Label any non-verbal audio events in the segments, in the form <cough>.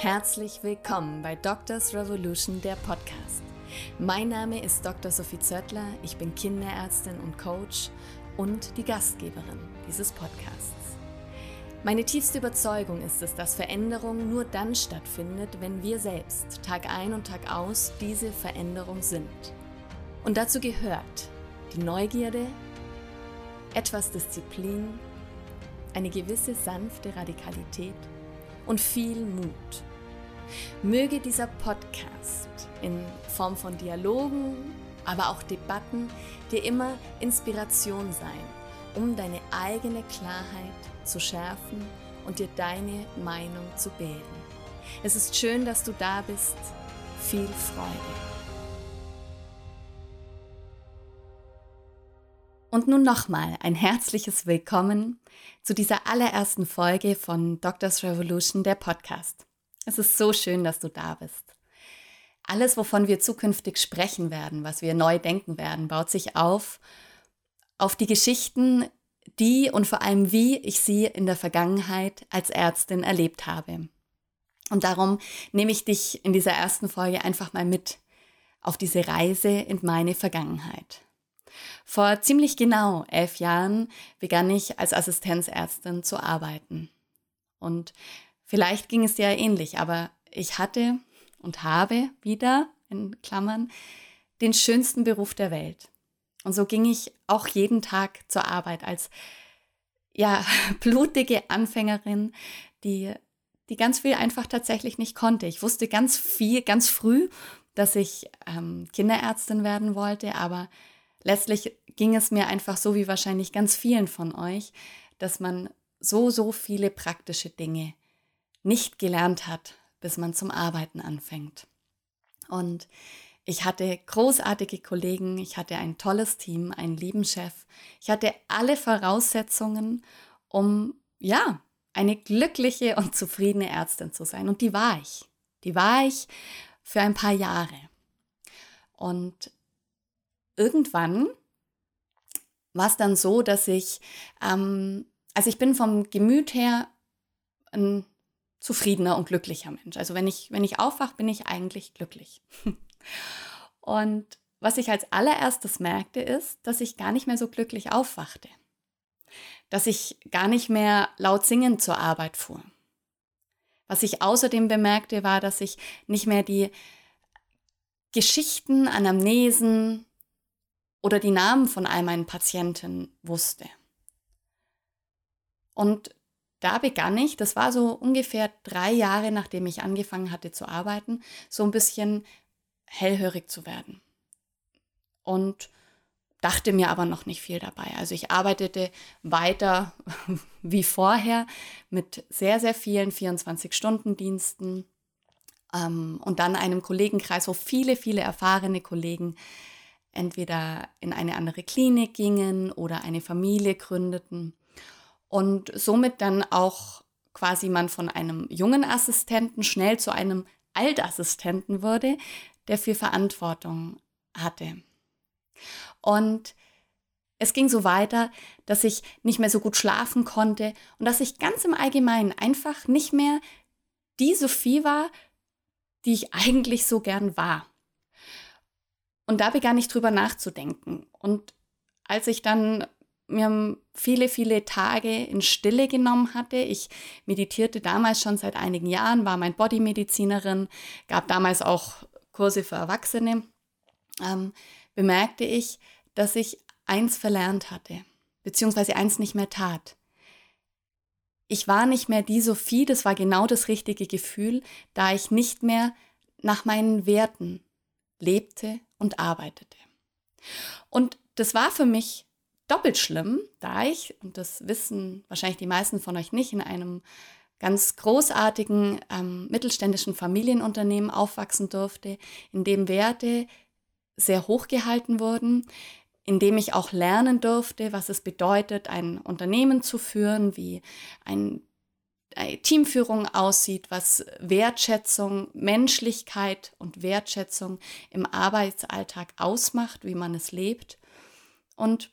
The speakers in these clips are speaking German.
Herzlich willkommen bei Doctors Revolution, der Podcast. Mein Name ist Dr. Sophie Zöttler, ich bin Kinderärztin und Coach und die Gastgeberin dieses Podcasts. Meine tiefste Überzeugung ist es, dass Veränderung nur dann stattfindet, wenn wir selbst Tag ein und Tag aus diese Veränderung sind. Und dazu gehört die Neugierde, etwas Disziplin, eine gewisse sanfte Radikalität und viel Mut. Möge dieser Podcast in Form von Dialogen, aber auch Debatten dir immer Inspiration sein, um deine eigene Klarheit zu schärfen und dir deine Meinung zu bilden. Es ist schön, dass du da bist. Viel Freude. Und nun nochmal ein herzliches Willkommen zu dieser allerersten Folge von Doctors Revolution, der Podcast. Es ist so schön, dass du da bist. Alles, wovon wir zukünftig sprechen werden, was wir neu denken werden, baut sich auf auf die Geschichten, die und vor allem wie ich sie in der Vergangenheit als Ärztin erlebt habe. Und darum nehme ich dich in dieser ersten Folge einfach mal mit auf diese Reise in meine Vergangenheit. Vor ziemlich genau elf Jahren begann ich als Assistenzärztin zu arbeiten. Und vielleicht ging es dir ähnlich, aber ich hatte und habe wieder, in Klammern, den schönsten Beruf der Welt. Und so ging ich auch jeden Tag zur Arbeit als ja, <laughs> blutige Anfängerin, die, die ganz viel einfach tatsächlich nicht konnte. Ich wusste ganz viel, ganz früh, dass ich ähm, Kinderärztin werden wollte, aber letztlich ging es mir einfach so wie wahrscheinlich ganz vielen von euch, dass man so, so viele praktische Dinge nicht gelernt hat, bis man zum Arbeiten anfängt. Und ich hatte großartige Kollegen, ich hatte ein tolles Team, einen lieben Chef. Ich hatte alle Voraussetzungen, um, ja, eine glückliche und zufriedene Ärztin zu sein. Und die war ich. Die war ich für ein paar Jahre. Und irgendwann war es dann so, dass ich, ähm, also ich bin vom Gemüt her ein zufriedener und glücklicher Mensch. Also wenn ich, wenn ich aufwache, bin ich eigentlich glücklich. <laughs> und was ich als allererstes merkte, ist, dass ich gar nicht mehr so glücklich aufwachte. Dass ich gar nicht mehr laut singend zur Arbeit fuhr. Was ich außerdem bemerkte, war, dass ich nicht mehr die Geschichten, Anamnesen, oder die Namen von all meinen Patienten wusste. Und da begann ich, das war so ungefähr drei Jahre, nachdem ich angefangen hatte zu arbeiten, so ein bisschen hellhörig zu werden. Und dachte mir aber noch nicht viel dabei. Also ich arbeitete weiter <laughs> wie vorher mit sehr, sehr vielen 24-Stunden-Diensten ähm, und dann einem Kollegenkreis, wo viele, viele erfahrene Kollegen entweder in eine andere Klinik gingen oder eine Familie gründeten und somit dann auch quasi man von einem jungen Assistenten schnell zu einem Altassistenten wurde, der viel Verantwortung hatte. Und es ging so weiter, dass ich nicht mehr so gut schlafen konnte und dass ich ganz im Allgemeinen einfach nicht mehr die Sophie war, die ich eigentlich so gern war. Und da begann ich drüber nachzudenken. Und als ich dann mir viele, viele Tage in Stille genommen hatte. Ich meditierte damals schon seit einigen Jahren, war mein Bodymedizinerin, gab damals auch Kurse für Erwachsene. Ähm, bemerkte ich, dass ich eins verlernt hatte, beziehungsweise eins nicht mehr tat. Ich war nicht mehr die Sophie, das war genau das richtige Gefühl, da ich nicht mehr nach meinen Werten lebte und arbeitete. Und das war für mich doppelt schlimm, da ich, und das wissen wahrscheinlich die meisten von euch nicht, in einem ganz großartigen ähm, mittelständischen Familienunternehmen aufwachsen durfte, in dem Werte sehr hoch gehalten wurden, in dem ich auch lernen durfte, was es bedeutet, ein Unternehmen zu führen, wie ein Teamführung aussieht, was Wertschätzung, Menschlichkeit und Wertschätzung im Arbeitsalltag ausmacht, wie man es lebt. Und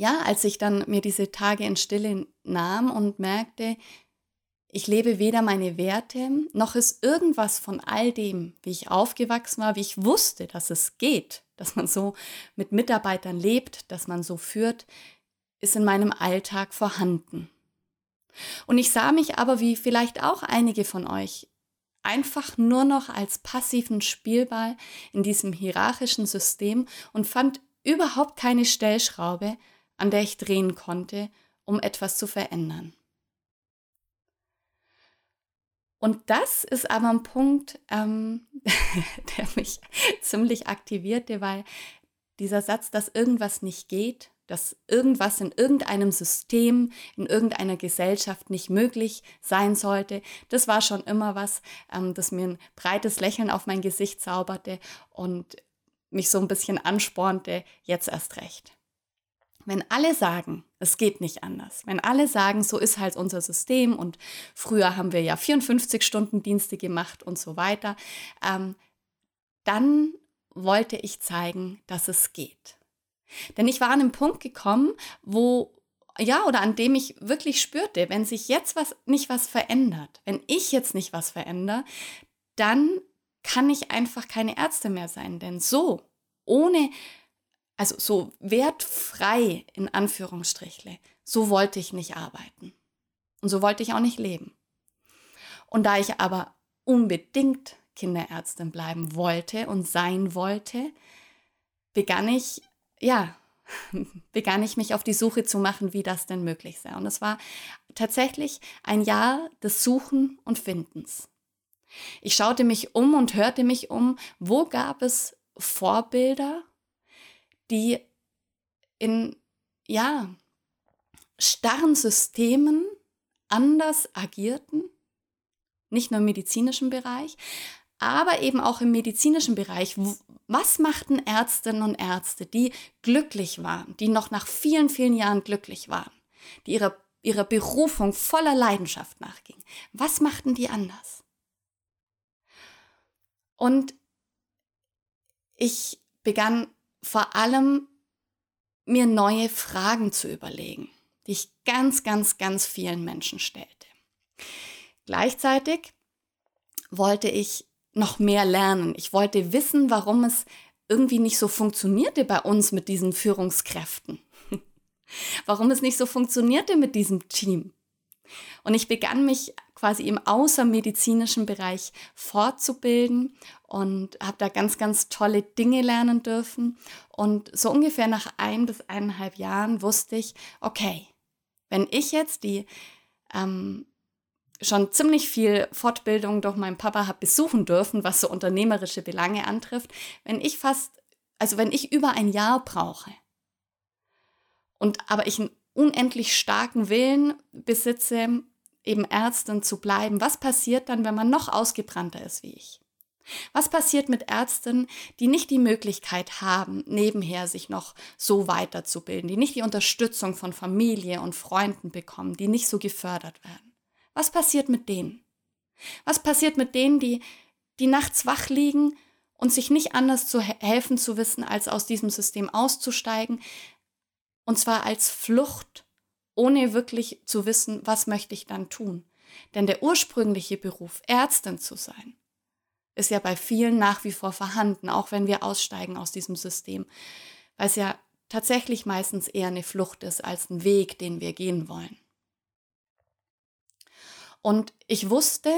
ja, als ich dann mir diese Tage in Stille nahm und merkte, ich lebe weder meine Werte, noch ist irgendwas von all dem, wie ich aufgewachsen war, wie ich wusste, dass es geht, dass man so mit Mitarbeitern lebt, dass man so führt, ist in meinem Alltag vorhanden. Und ich sah mich aber, wie vielleicht auch einige von euch, einfach nur noch als passiven Spielball in diesem hierarchischen System und fand überhaupt keine Stellschraube, an der ich drehen konnte, um etwas zu verändern. Und das ist aber ein Punkt, ähm, <laughs> der mich <laughs> ziemlich aktivierte, weil dieser Satz, dass irgendwas nicht geht, dass irgendwas in irgendeinem System, in irgendeiner Gesellschaft nicht möglich sein sollte, das war schon immer was, ähm, das mir ein breites Lächeln auf mein Gesicht zauberte und mich so ein bisschen anspornte, jetzt erst recht. Wenn alle sagen, es geht nicht anders, wenn alle sagen, so ist halt unser System und früher haben wir ja 54 Stunden Dienste gemacht und so weiter, ähm, dann wollte ich zeigen, dass es geht. Denn ich war an einem Punkt gekommen, wo, ja, oder an dem ich wirklich spürte, wenn sich jetzt was, nicht was verändert, wenn ich jetzt nicht was verändere, dann kann ich einfach keine Ärzte mehr sein. Denn so, ohne also so wertfrei in Anführungsstrichle, so wollte ich nicht arbeiten. Und so wollte ich auch nicht leben. Und da ich aber unbedingt Kinderärztin bleiben wollte und sein wollte, begann ich, ja, <laughs> begann ich mich auf die Suche zu machen, wie das denn möglich sei. Und es war tatsächlich ein Jahr des Suchen und Findens. Ich schaute mich um und hörte mich um, wo gab es Vorbilder die in, ja, starren Systemen anders agierten, nicht nur im medizinischen Bereich, aber eben auch im medizinischen Bereich. Was machten Ärztinnen und Ärzte, die glücklich waren, die noch nach vielen, vielen Jahren glücklich waren, die ihrer, ihrer Berufung voller Leidenschaft nachgingen? Was machten die anders? Und ich begann vor allem mir neue Fragen zu überlegen, die ich ganz, ganz, ganz vielen Menschen stellte. Gleichzeitig wollte ich noch mehr lernen. Ich wollte wissen, warum es irgendwie nicht so funktionierte bei uns mit diesen Führungskräften. <laughs> warum es nicht so funktionierte mit diesem Team. Und ich begann mich quasi im außermedizinischen Bereich fortzubilden und habe da ganz, ganz tolle Dinge lernen dürfen. Und so ungefähr nach ein bis eineinhalb Jahren wusste ich, okay, wenn ich jetzt die ähm, schon ziemlich viel Fortbildung durch meinen Papa habe besuchen dürfen, was so unternehmerische Belange antrifft, wenn ich fast, also wenn ich über ein Jahr brauche und aber ich einen unendlich starken Willen besitze, eben Ärztin zu bleiben, was passiert dann, wenn man noch ausgebrannter ist wie ich? Was passiert mit Ärzten, die nicht die Möglichkeit haben, nebenher sich noch so weiterzubilden, die nicht die Unterstützung von Familie und Freunden bekommen, die nicht so gefördert werden? Was passiert mit denen? Was passiert mit denen, die, die nachts wach liegen und sich nicht anders zu helfen zu wissen, als aus diesem System auszusteigen, und zwar als Flucht, ohne wirklich zu wissen, was möchte ich dann tun? Denn der ursprüngliche Beruf, Ärztin zu sein, ist ja bei vielen nach wie vor vorhanden, auch wenn wir aussteigen aus diesem System, weil es ja tatsächlich meistens eher eine Flucht ist als ein Weg, den wir gehen wollen. Und ich wusste,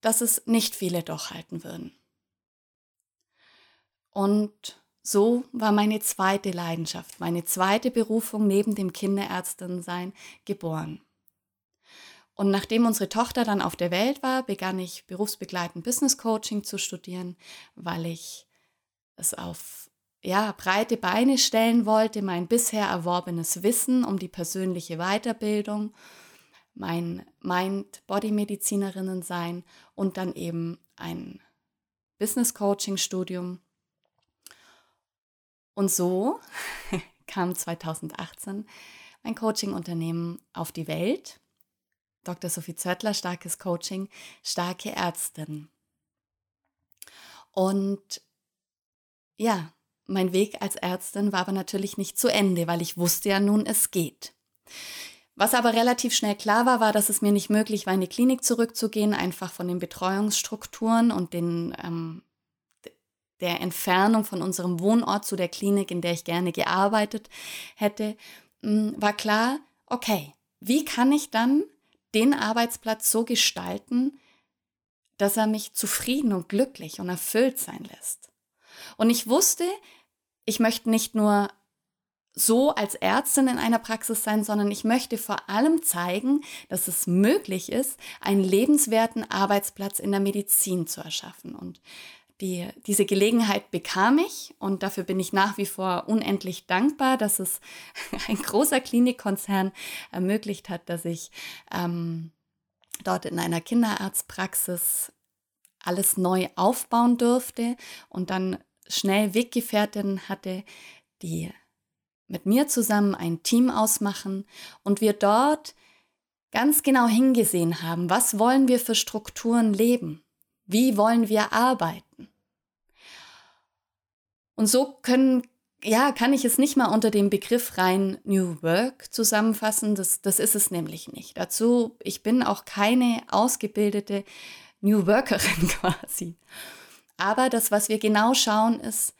dass es nicht viele durchhalten würden. Und so war meine zweite Leidenschaft, meine zweite Berufung neben dem Kinderärztin-Sein geboren. Und nachdem unsere Tochter dann auf der Welt war, begann ich berufsbegleitend Business Coaching zu studieren, weil ich es auf ja, breite Beine stellen wollte, mein bisher erworbenes Wissen um die persönliche Weiterbildung, mein Mind-Body-Medizinerinnen sein und dann eben ein Business Coaching Studium. Und so <laughs> kam 2018 mein Coaching-Unternehmen auf die Welt Dr. Sophie Zöttler, starkes Coaching, starke Ärztin. Und ja, mein Weg als Ärztin war aber natürlich nicht zu Ende, weil ich wusste ja nun, es geht. Was aber relativ schnell klar war, war, dass es mir nicht möglich war, in die Klinik zurückzugehen, einfach von den Betreuungsstrukturen und den, ähm, der Entfernung von unserem Wohnort zu der Klinik, in der ich gerne gearbeitet hätte, mm, war klar, okay, wie kann ich dann den Arbeitsplatz so gestalten, dass er mich zufrieden und glücklich und erfüllt sein lässt. Und ich wusste, ich möchte nicht nur so als Ärztin in einer Praxis sein, sondern ich möchte vor allem zeigen, dass es möglich ist, einen lebenswerten Arbeitsplatz in der Medizin zu erschaffen. Und die, diese Gelegenheit bekam ich und dafür bin ich nach wie vor unendlich dankbar, dass es <laughs> ein großer Klinikkonzern ermöglicht hat, dass ich ähm, dort in einer Kinderarztpraxis alles neu aufbauen durfte und dann schnell Weggefährtin hatte, die mit mir zusammen ein Team ausmachen und wir dort ganz genau hingesehen haben, was wollen wir für Strukturen leben, wie wollen wir arbeiten. Und so können, ja, kann ich es nicht mal unter dem Begriff rein New Work zusammenfassen. Das, das ist es nämlich nicht. Dazu, ich bin auch keine ausgebildete New Workerin <laughs> quasi. Aber das, was wir genau schauen, ist,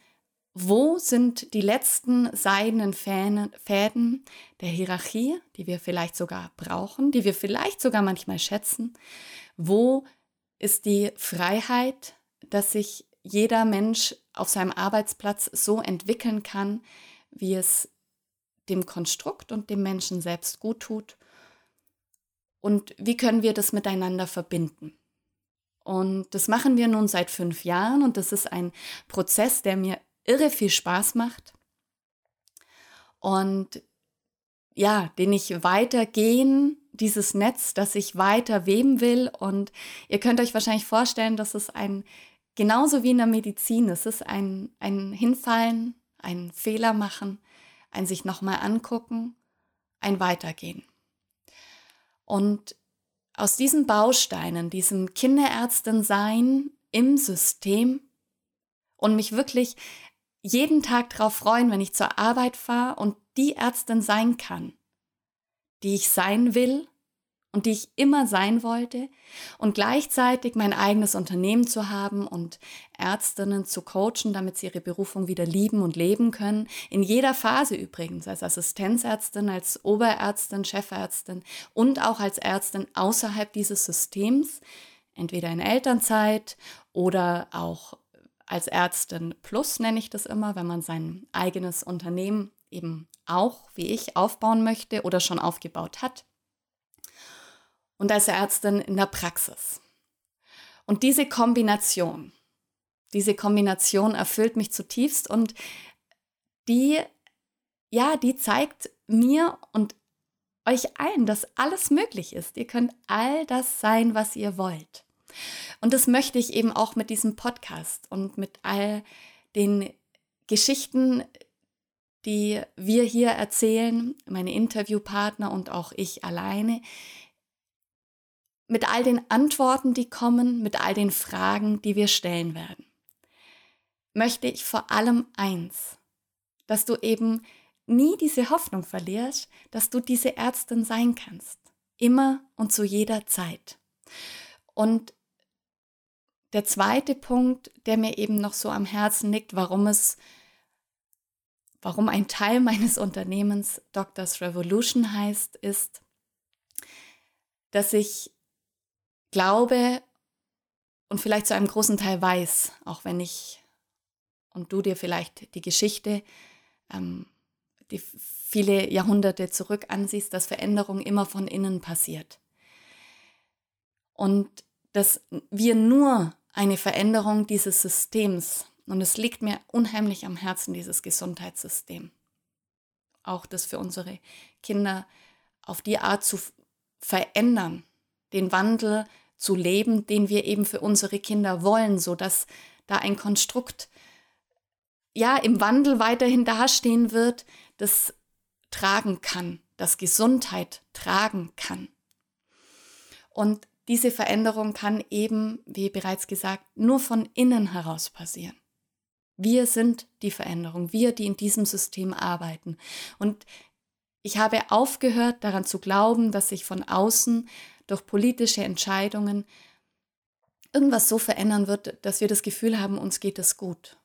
wo sind die letzten seidenen Fäden der Hierarchie, die wir vielleicht sogar brauchen, die wir vielleicht sogar manchmal schätzen? Wo ist die Freiheit, dass sich jeder Mensch auf seinem Arbeitsplatz so entwickeln kann, wie es dem Konstrukt und dem Menschen selbst gut tut? Und wie können wir das miteinander verbinden? Und das machen wir nun seit fünf Jahren und das ist ein Prozess, der mir irre viel Spaß macht. Und ja, den ich weitergehen, dieses Netz, das ich weiter weben will. Und ihr könnt euch wahrscheinlich vorstellen, dass es ein, genauso wie in der Medizin, es ist ein, ein Hinfallen, ein Fehler machen, ein sich nochmal angucken, ein Weitergehen. Und aus diesen Bausteinen, diesem Kinderärztin-Sein im System und mich wirklich jeden Tag darauf freuen, wenn ich zur Arbeit fahre und die Ärztin sein kann, die ich sein will und die ich immer sein wollte und gleichzeitig mein eigenes Unternehmen zu haben und Ärztinnen zu coachen, damit sie ihre Berufung wieder lieben und leben können. In jeder Phase übrigens, als Assistenzärztin, als Oberärztin, Chefärztin und auch als Ärztin außerhalb dieses Systems, entweder in Elternzeit oder auch als Ärztin Plus nenne ich das immer, wenn man sein eigenes Unternehmen eben auch, wie ich, aufbauen möchte oder schon aufgebaut hat. Und als Ärztin in der Praxis. Und diese Kombination, diese Kombination erfüllt mich zutiefst und die, ja, die zeigt mir und euch allen, dass alles möglich ist. Ihr könnt all das sein, was ihr wollt. Und das möchte ich eben auch mit diesem Podcast und mit all den Geschichten, die wir hier erzählen, meine Interviewpartner und auch ich alleine, mit all den Antworten, die kommen, mit all den Fragen, die wir stellen werden, möchte ich vor allem eins, dass du eben nie diese Hoffnung verlierst, dass du diese Ärztin sein kannst, immer und zu jeder Zeit. Und der zweite Punkt, der mir eben noch so am Herzen liegt, warum es, warum ein Teil meines Unternehmens Doctors Revolution heißt, ist, dass ich glaube und vielleicht zu einem großen Teil weiß, auch wenn ich und du dir vielleicht die Geschichte, ähm, die viele Jahrhunderte zurück ansiehst, dass Veränderung immer von innen passiert. Und dass wir nur eine Veränderung dieses Systems. Und es liegt mir unheimlich am Herzen, dieses Gesundheitssystem. Auch das für unsere Kinder auf die Art zu verändern, den Wandel zu leben, den wir eben für unsere Kinder wollen, sodass da ein Konstrukt ja im Wandel weiterhin dastehen wird, das tragen kann, das Gesundheit tragen kann. Und diese Veränderung kann eben, wie bereits gesagt, nur von innen heraus passieren. Wir sind die Veränderung, wir, die in diesem System arbeiten. Und Ich habe aufgehört daran zu glauben, dass sich von außen durch politische Entscheidungen irgendwas so verändern wird, dass wir das Gefühl haben, uns geht es gut.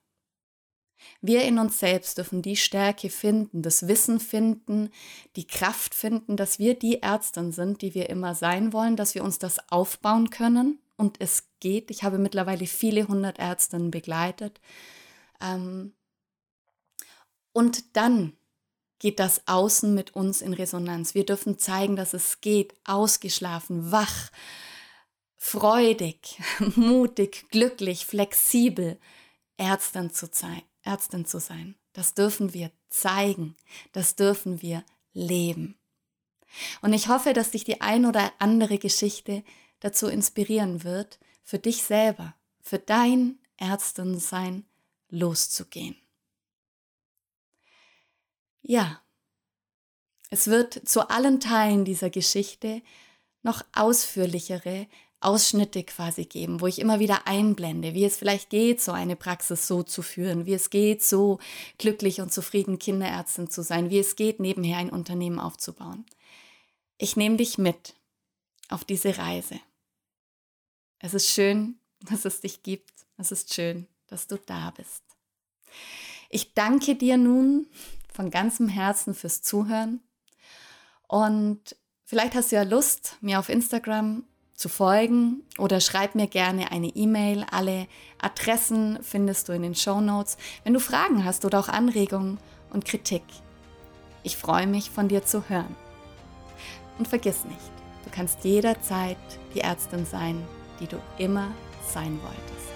Wir in uns selbst dürfen die Stärke finden, das Wissen finden, die Kraft finden, dass wir die Ärztin sind, die wir immer sein wollen, dass wir uns das aufbauen können und es geht. Ich habe mittlerweile viele hundert Ärztinnen begleitet. Ähm, und dann geht das Außen mit uns in Resonanz. Wir dürfen zeigen, dass es geht, ausgeschlafen, wach, freudig, <laughs> mutig, glücklich, flexibel, Ärztin zu, sein, Ärztin zu sein. Das dürfen wir zeigen, das dürfen wir leben. Und ich hoffe, dass dich die ein oder andere Geschichte dazu inspirieren wird, für dich selber, für dein Ärztinsein loszugehen. Ja, es wird zu allen Teilen dieser Geschichte noch ausführlichere Ausschnitte quasi geben, wo ich immer wieder einblende, wie es vielleicht geht, so eine Praxis so zu führen, wie es geht, so glücklich und zufrieden Kinderärztin zu sein, wie es geht, nebenher ein Unternehmen aufzubauen. Ich nehme dich mit auf diese Reise. Es ist schön, <laughs> dass es dich gibt. Es ist schön, dass du da bist. Ich danke dir nun von ganzem Herzen fürs Zuhören. Und vielleicht hast du ja Lust, mir auf Instagram zu folgen oder schreib mir gerne eine E-Mail. Alle Adressen findest du in den Show Notes. Wenn du Fragen hast oder auch Anregungen und Kritik, ich freue mich von dir zu hören. Und vergiss nicht, du kannst jederzeit die Ärztin sein, die du immer sein wolltest.